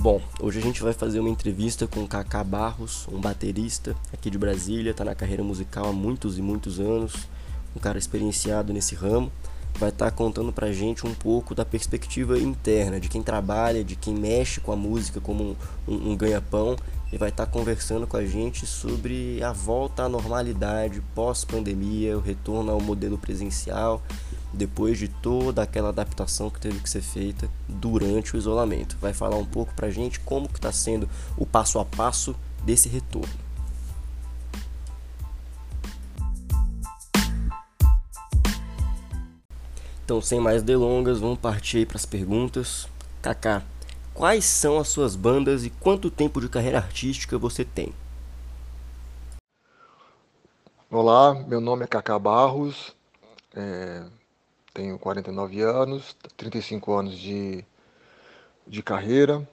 Bom, hoje a gente vai fazer uma entrevista com o Kaká Barros, um baterista aqui de Brasília, está na carreira musical há muitos e muitos anos, um cara experienciado nesse ramo. Vai estar tá contando pra gente um pouco da perspectiva interna, de quem trabalha, de quem mexe com a música como um, um, um ganha-pão, e vai estar tá conversando com a gente sobre a volta à normalidade pós-pandemia, o retorno ao modelo presencial depois de toda aquela adaptação que teve que ser feita durante o isolamento. Vai falar um pouco pra gente como que está sendo o passo a passo desse retorno. Então, sem mais delongas, vamos partir para as perguntas. Kaká, quais são as suas bandas e quanto tempo de carreira artística você tem? Olá, meu nome é Kaká Barros, é, tenho 49 anos, 35 anos de, de carreira.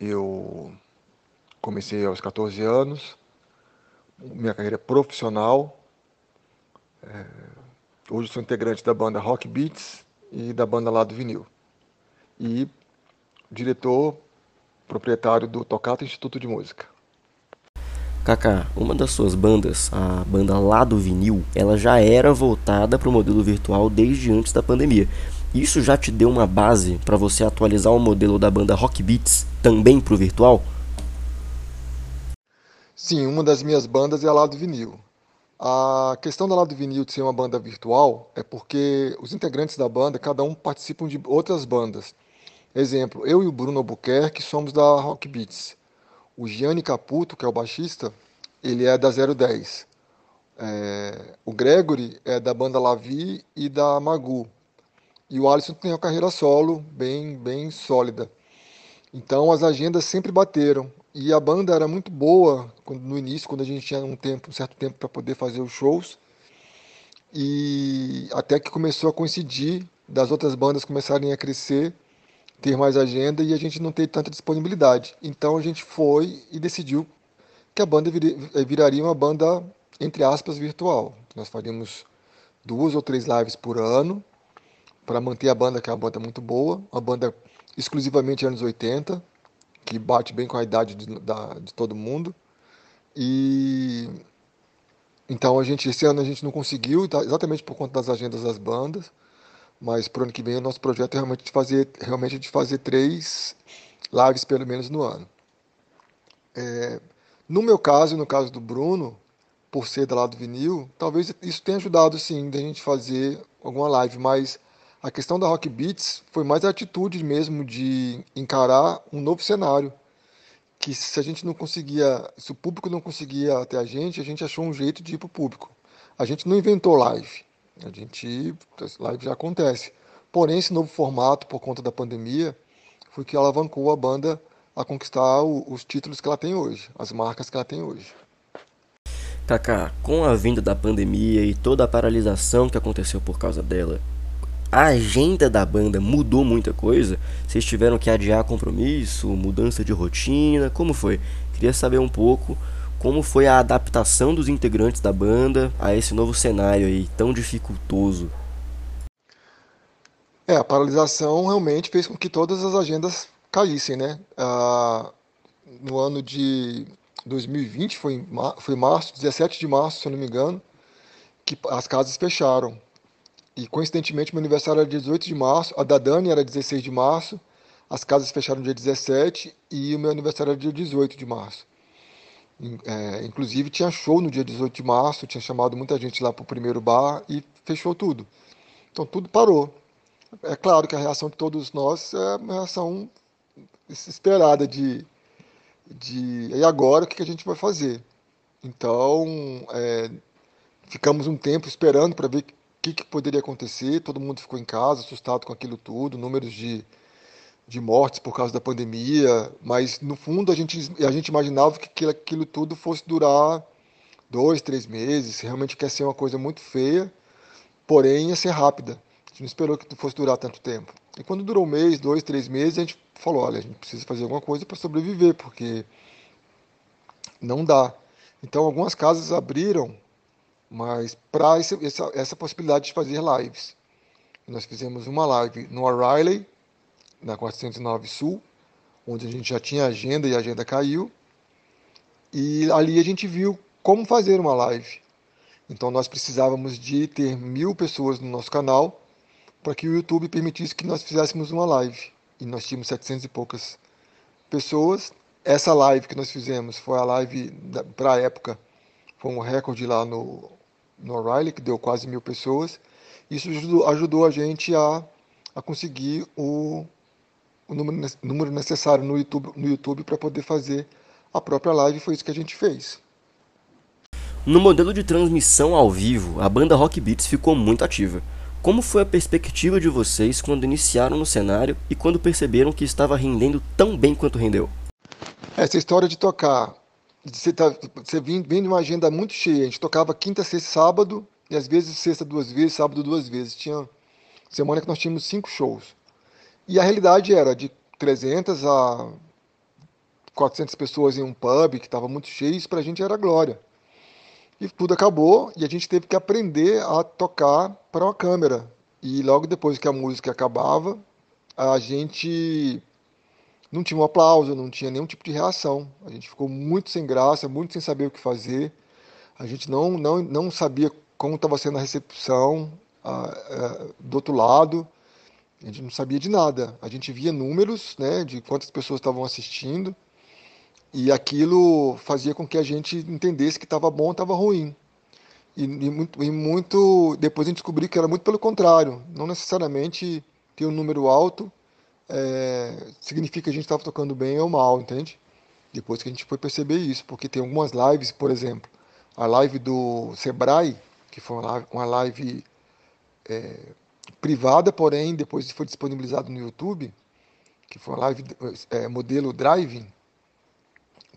Eu comecei aos 14 anos, minha carreira profissional. É, hoje sou integrante da banda Rock Beats e da banda Lado Vinil. E diretor, proprietário do Tocato Instituto de Música. Kaká, uma das suas bandas, a banda lá do vinil, ela já era voltada para o modelo virtual desde antes da pandemia. Isso já te deu uma base para você atualizar o modelo da banda Rock Beats também para o virtual? Sim, uma das minhas bandas é a lá do vinil. A questão da lá do vinil de ser uma banda virtual é porque os integrantes da banda, cada um participam de outras bandas. Exemplo, eu e o Bruno Albuquerque somos da Rock Beats. O Gianni Caputo, que é o baixista, ele é da 010. É, o Gregory é da banda Lavi e da Magu. E o Alisson tem uma carreira solo bem, bem sólida. Então as agendas sempre bateram. E a banda era muito boa quando, no início, quando a gente tinha um tempo, um certo tempo para poder fazer os shows. E até que começou a coincidir das outras bandas começarem a crescer ter mais agenda e a gente não ter tanta disponibilidade. Então a gente foi e decidiu que a banda eh, viraria uma banda, entre aspas, virtual. Nós faríamos duas ou três lives por ano para manter a banda, que é uma banda muito boa, uma banda exclusivamente anos 80, que bate bem com a idade de, da, de todo mundo. E então a gente esse ano a gente não conseguiu, tá, exatamente por conta das agendas das bandas. Mas para o ano que vem o nosso projeto é realmente de fazer, realmente de fazer três lives pelo menos no ano. É, no meu caso no caso do Bruno, por ser do lado do vinil, talvez isso tenha ajudado sim da gente fazer alguma live, mas a questão da Rock Beats foi mais a atitude mesmo de encarar um novo cenário. Que se a gente não conseguia, se o público não conseguia até a gente, a gente achou um jeito de ir para o público. A gente não inventou live. A gente, live já acontece. Porém, esse novo formato, por conta da pandemia, foi que alavancou a banda a conquistar o, os títulos que ela tem hoje, as marcas que ela tem hoje. Kaká, com a vinda da pandemia e toda a paralisação que aconteceu por causa dela, a agenda da banda mudou muita coisa? Vocês tiveram que adiar compromisso, mudança de rotina? Como foi? Queria saber um pouco como foi a adaptação dos integrantes da banda a esse novo cenário aí tão dificultoso? É, a paralisação realmente fez com que todas as agendas caíssem, né? Ah, no ano de 2020, foi, foi março, 17 de março, se eu não me engano, que as casas fecharam. E coincidentemente meu aniversário era dia 18 de março, a da Dani era 16 de março, as casas fecharam dia 17 e o meu aniversário era dia 18 de março. É, inclusive tinha show no dia 18 de março, tinha chamado muita gente lá para o primeiro bar e fechou tudo. Então tudo parou. É claro que a reação de todos nós é uma reação esperada de, de e agora o que a gente vai fazer? Então é, ficamos um tempo esperando para ver o que, que poderia acontecer. Todo mundo ficou em casa, assustado com aquilo tudo, números de de mortes por causa da pandemia, mas no fundo a gente, a gente imaginava que aquilo, tudo fosse durar dois, três meses, realmente quer ser uma coisa muito feia, porém ia ser rápida. A gente não esperou que fosse durar tanto tempo. E quando durou um mês, dois, três meses, a gente falou, olha, a gente precisa fazer alguma coisa para sobreviver, porque não dá. Então algumas casas abriram, mas para essa, essa possibilidade de fazer lives. Nós fizemos uma live no O'Reilly, na 409 Sul, onde a gente já tinha agenda e a agenda caiu. E ali a gente viu como fazer uma live. Então nós precisávamos de ter mil pessoas no nosso canal para que o YouTube permitisse que nós fizéssemos uma live. E nós tínhamos 700 e poucas pessoas. Essa live que nós fizemos foi a live para a época, foi um recorde lá no, no O'Reilly, que deu quase mil pessoas. Isso ajudou, ajudou a gente a, a conseguir o, o número, número necessário no YouTube, no YouTube para poder fazer a própria live. Foi isso que a gente fez. No modelo de transmissão ao vivo, a banda Rock Beats ficou muito ativa. Como foi a perspectiva de vocês quando iniciaram no cenário e quando perceberam que estava rendendo tão bem quanto rendeu? Essa história de tocar, você, tá, você vem, vem de uma agenda muito cheia. A gente tocava quinta, sexta, sábado, e às vezes sexta duas vezes, sábado duas vezes. Tinha semana que nós tínhamos cinco shows. E a realidade era de 300 a 400 pessoas em um pub que estava muito cheio, isso para a gente era glória. E tudo acabou e a gente teve que aprender a tocar para uma câmera. E logo depois que a música acabava, a gente não tinha um aplauso, não tinha nenhum tipo de reação. A gente ficou muito sem graça, muito sem saber o que fazer. A gente não, não, não sabia como estava sendo a recepção do outro lado. A gente não sabia de nada. A gente via números né, de quantas pessoas estavam assistindo e aquilo fazia com que a gente entendesse que estava bom estava ruim. E, e, muito, e muito. Depois a gente descobriu que era muito pelo contrário. Não necessariamente ter um número alto é, significa que a gente estava tocando bem ou mal, entende? Depois que a gente foi perceber isso, porque tem algumas lives, por exemplo, a live do Sebrae, que foi uma live, uma live é, privada, porém depois foi disponibilizado no YouTube, que foi uma live é, modelo driving,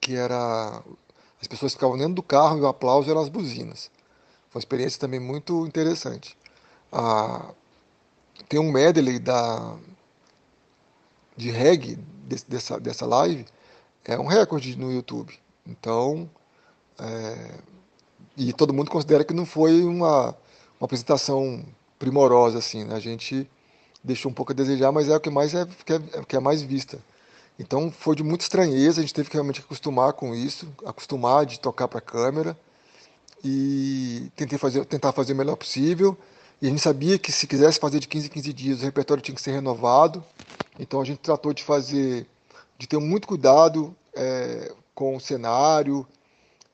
que era as pessoas ficavam dentro do carro e o aplauso eram as buzinas. Foi uma experiência também muito interessante. Ah, tem um medley da de reggae desse, dessa dessa live é um recorde no YouTube. Então é, e todo mundo considera que não foi uma, uma apresentação primorosa assim. Né? A gente deixou um pouco a desejar, mas é o que mais é que é, que é mais vista. Então foi de muita estranheza, a gente teve que realmente acostumar com isso, acostumar de tocar para a câmera e tentei fazer, tentar fazer o melhor possível. E a gente sabia que se quisesse fazer de 15 em 15 dias, o repertório tinha que ser renovado. Então a gente tratou de fazer, de ter muito cuidado é, com o cenário,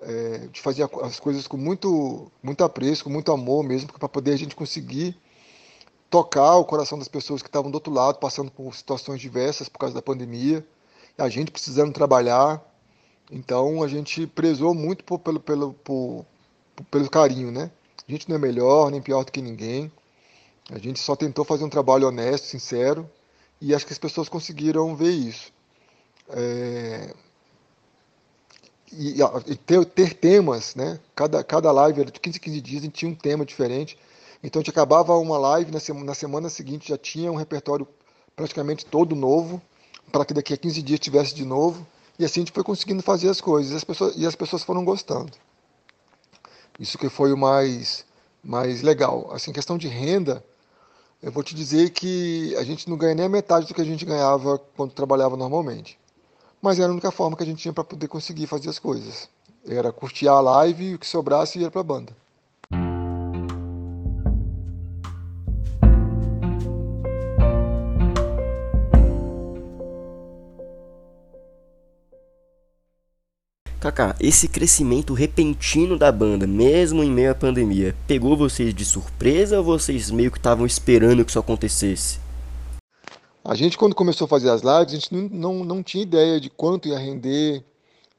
é, de fazer as coisas com muito, muito apreço, com muito amor mesmo, para poder a gente conseguir tocar o coração das pessoas que estavam do outro lado, passando por situações diversas por causa da pandemia, a gente precisando trabalhar. Então a gente prezou muito por, pelo, pelo, por, pelo carinho, né? A gente não é melhor nem pior do que ninguém. A gente só tentou fazer um trabalho honesto, sincero, e acho que as pessoas conseguiram ver isso. É... E, e ter, ter, temas, né? Cada, cada live era de 15 15 dias, a gente tinha um tema diferente. Então a gente acabava uma live, na semana, na semana seguinte já tinha um repertório praticamente todo novo, para que daqui a 15 dias tivesse de novo. E assim a gente foi conseguindo fazer as coisas. E as pessoas, e as pessoas foram gostando. Isso que foi o mais, mais legal. Assim, questão de renda, eu vou te dizer que a gente não ganha nem a metade do que a gente ganhava quando trabalhava normalmente. Mas era a única forma que a gente tinha para poder conseguir fazer as coisas. Era curtir a live e o que sobrasse ia para a banda. Kaká, esse crescimento repentino da banda, mesmo em meio à pandemia, pegou vocês de surpresa ou vocês meio que estavam esperando que isso acontecesse? A gente, quando começou a fazer as lives, a gente não, não, não tinha ideia de quanto ia render,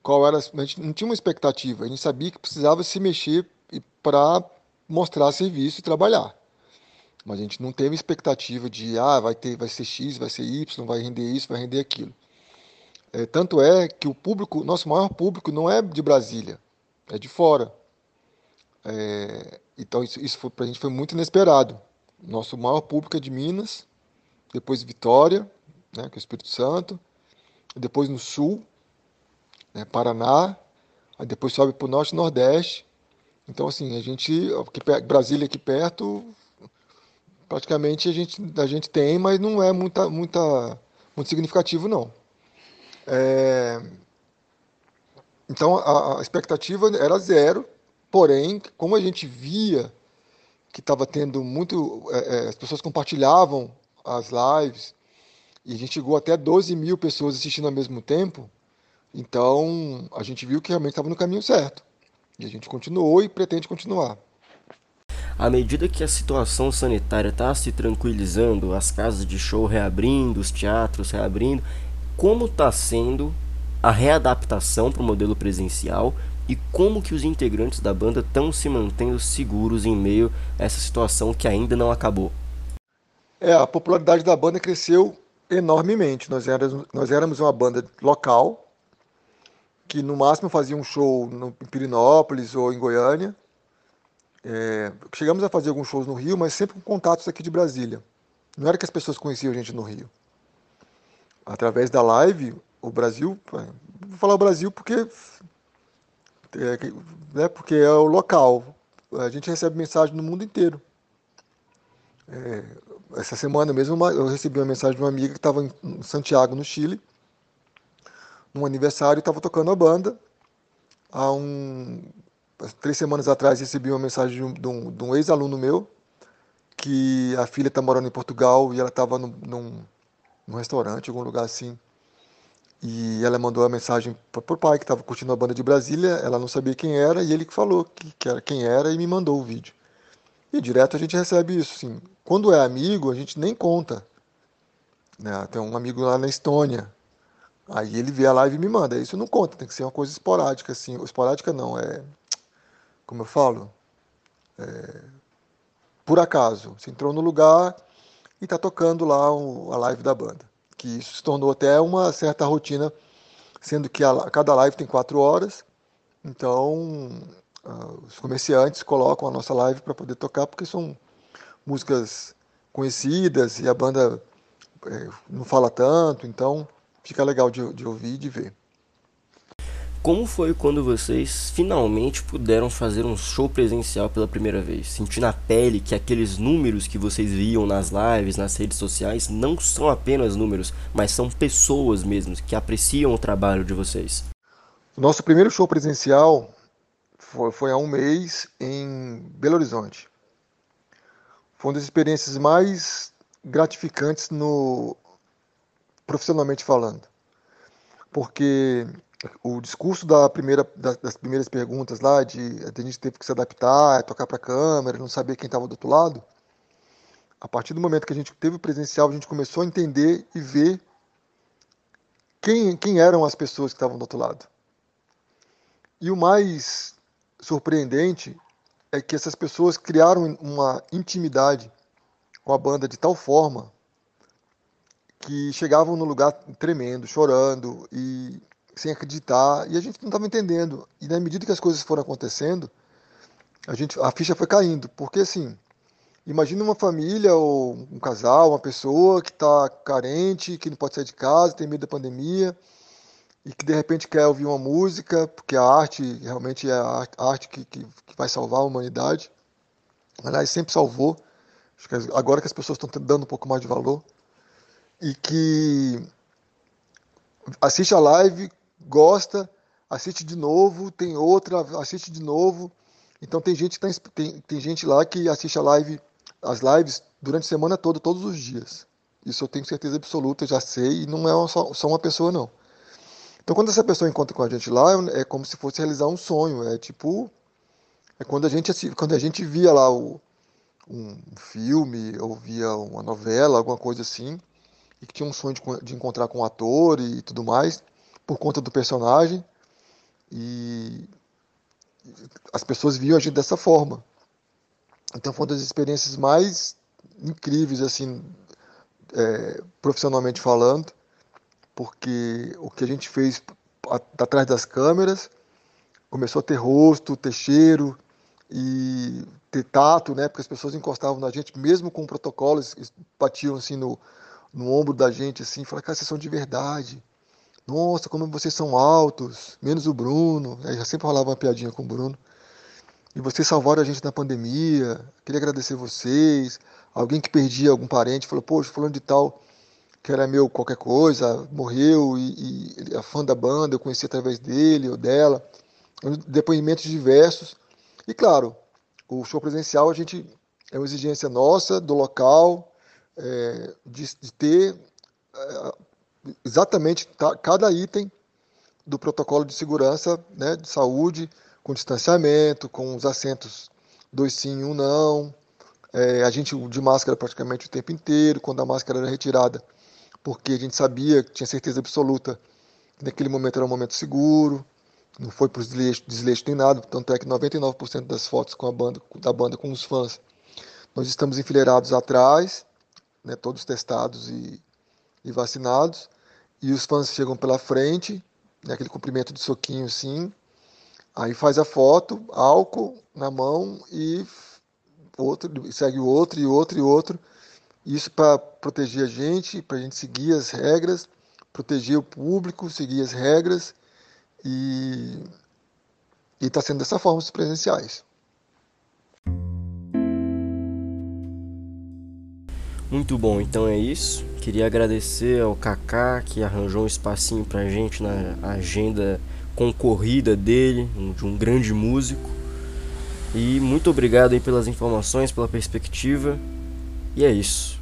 qual era. A gente não tinha uma expectativa. A gente sabia que precisava se mexer para mostrar serviço e trabalhar. Mas a gente não teve expectativa de, ah, vai, ter, vai ser X, vai ser Y, vai render isso, vai render aquilo. É, tanto é que o público, nosso maior público não é de Brasília, é de fora. É, então isso, isso para a gente foi muito inesperado. Nosso maior público é de Minas, depois Vitória, né, que é o Espírito Santo, depois no Sul, né, Paraná, aí depois sobe para o Norte e Nordeste. Então assim, a gente, aqui, Brasília aqui perto, praticamente a gente, a gente tem, mas não é muita, muita, muito significativo não. É... Então a, a expectativa era zero, porém, como a gente via que estava tendo muito. É, é, as pessoas compartilhavam as lives, e a gente chegou até 12 mil pessoas assistindo ao mesmo tempo, então a gente viu que realmente estava no caminho certo. E a gente continuou e pretende continuar. À medida que a situação sanitária está se tranquilizando, as casas de show reabrindo, os teatros reabrindo, como está sendo a readaptação para o modelo presencial e como que os integrantes da banda estão se mantendo seguros em meio a essa situação que ainda não acabou? É, a popularidade da banda cresceu enormemente. Nós éramos, nós éramos uma banda local, que no máximo fazia um show no Pirinópolis ou em Goiânia. É, chegamos a fazer alguns shows no Rio, mas sempre com contatos aqui de Brasília. Não era que as pessoas conheciam a gente no Rio. Através da live, o Brasil, vou falar o Brasil porque é, né, porque é o local. A gente recebe mensagem no mundo inteiro. É, essa semana mesmo eu recebi uma mensagem de uma amiga que estava em Santiago, no Chile, num aniversário estava tocando a banda. Há um, três semanas atrás recebi uma mensagem de um, de um ex-aluno meu que a filha está morando em Portugal e ela estava num, num, num restaurante, algum lugar assim, e ela mandou a mensagem para o pai que estava curtindo a banda de Brasília, ela não sabia quem era, e ele que falou que, que era quem era e me mandou o vídeo. E direto a gente recebe isso, sim. Quando é amigo, a gente nem conta. Né? Tem um amigo lá na Estônia. Aí ele vê a live e me manda. Isso não conta, tem que ser uma coisa esporádica, assim. Esporádica não, é. Como eu falo? É, por acaso. Você entrou no lugar e está tocando lá o, a live da banda que isso se tornou até uma certa rotina, sendo que a, cada live tem quatro horas, então uh, os comerciantes colocam a nossa live para poder tocar, porque são músicas conhecidas e a banda é, não fala tanto, então fica legal de, de ouvir e de ver. Como foi quando vocês finalmente puderam fazer um show presencial pela primeira vez? Sentir na pele que aqueles números que vocês viam nas lives, nas redes sociais, não são apenas números, mas são pessoas mesmo que apreciam o trabalho de vocês? Nosso primeiro show presencial foi, foi há um mês em Belo Horizonte. Foi uma das experiências mais gratificantes no profissionalmente falando, porque o discurso da primeira, das primeiras perguntas lá, de a gente teve que se adaptar, tocar para a câmera, não saber quem estava do outro lado. A partir do momento que a gente teve o presencial, a gente começou a entender e ver quem, quem eram as pessoas que estavam do outro lado. E o mais surpreendente é que essas pessoas criaram uma intimidade com a banda de tal forma que chegavam no lugar tremendo, chorando e sem acreditar, e a gente não estava entendendo. E na medida que as coisas foram acontecendo, a, gente, a ficha foi caindo, porque assim, imagina uma família ou um casal, uma pessoa que está carente, que não pode sair de casa, tem medo da pandemia, e que de repente quer ouvir uma música, porque a arte realmente é a arte que, que, que vai salvar a humanidade. Aliás, sempre salvou. Acho que agora que as pessoas estão dando um pouco mais de valor. E que assiste a live gosta, assiste de novo, tem outra, assiste de novo. Então tem gente, tá, tem, tem gente lá que assiste a live, as lives durante a semana toda, todos os dias. Isso eu tenho certeza absoluta, já sei, e não é só, só uma pessoa não. Então quando essa pessoa encontra com a gente lá, é como se fosse realizar um sonho, é tipo é quando a gente quando a gente via lá o, um filme ou via uma novela, alguma coisa assim, e que tinha um sonho de, de encontrar com um ator e tudo mais por conta do personagem e as pessoas viam a gente dessa forma. Então foi uma das experiências mais incríveis, assim, é, profissionalmente falando, porque o que a gente fez atrás das câmeras começou a ter rosto, ter cheiro e ter tato, né? Porque as pessoas encostavam na gente, mesmo com protocolos, batiam assim no, no ombro da gente, assim, falavam, cara, vocês são de verdade. Nossa, como vocês são altos, menos o Bruno. Aí já sempre falava uma piadinha com o Bruno. E vocês salvaram a gente na pandemia. Queria agradecer vocês. Alguém que perdia algum parente falou: Poxa, falando de tal, que era meu qualquer coisa, morreu e, e a fã da banda, eu conheci através dele ou dela, depoimentos diversos. E claro, o show presencial a gente é uma exigência nossa, do local, é, de, de, ter é, exatamente tá, cada item do protocolo de segurança né, de saúde, com distanciamento, com os assentos dois sim, um não. É, a gente de máscara praticamente o tempo inteiro, quando a máscara era retirada, porque a gente sabia, tinha certeza absoluta que naquele momento era um momento seguro, não foi para os desleixos nem nada, tanto é que 99% das fotos com a banda, da banda com os fãs, nós estamos enfileirados atrás, né, todos testados e, e vacinados, e os fãs chegam pela frente, né, aquele cumprimento de soquinho assim, aí faz a foto, álcool na mão e outro, segue o outro e outro e outro, isso para proteger a gente, para a gente seguir as regras, proteger o público, seguir as regras e está sendo dessa forma os presenciais. Muito bom, então é isso. Queria agradecer ao Kaká que arranjou um espacinho pra gente na agenda concorrida dele, de um grande músico. E muito obrigado aí pelas informações, pela perspectiva. E é isso.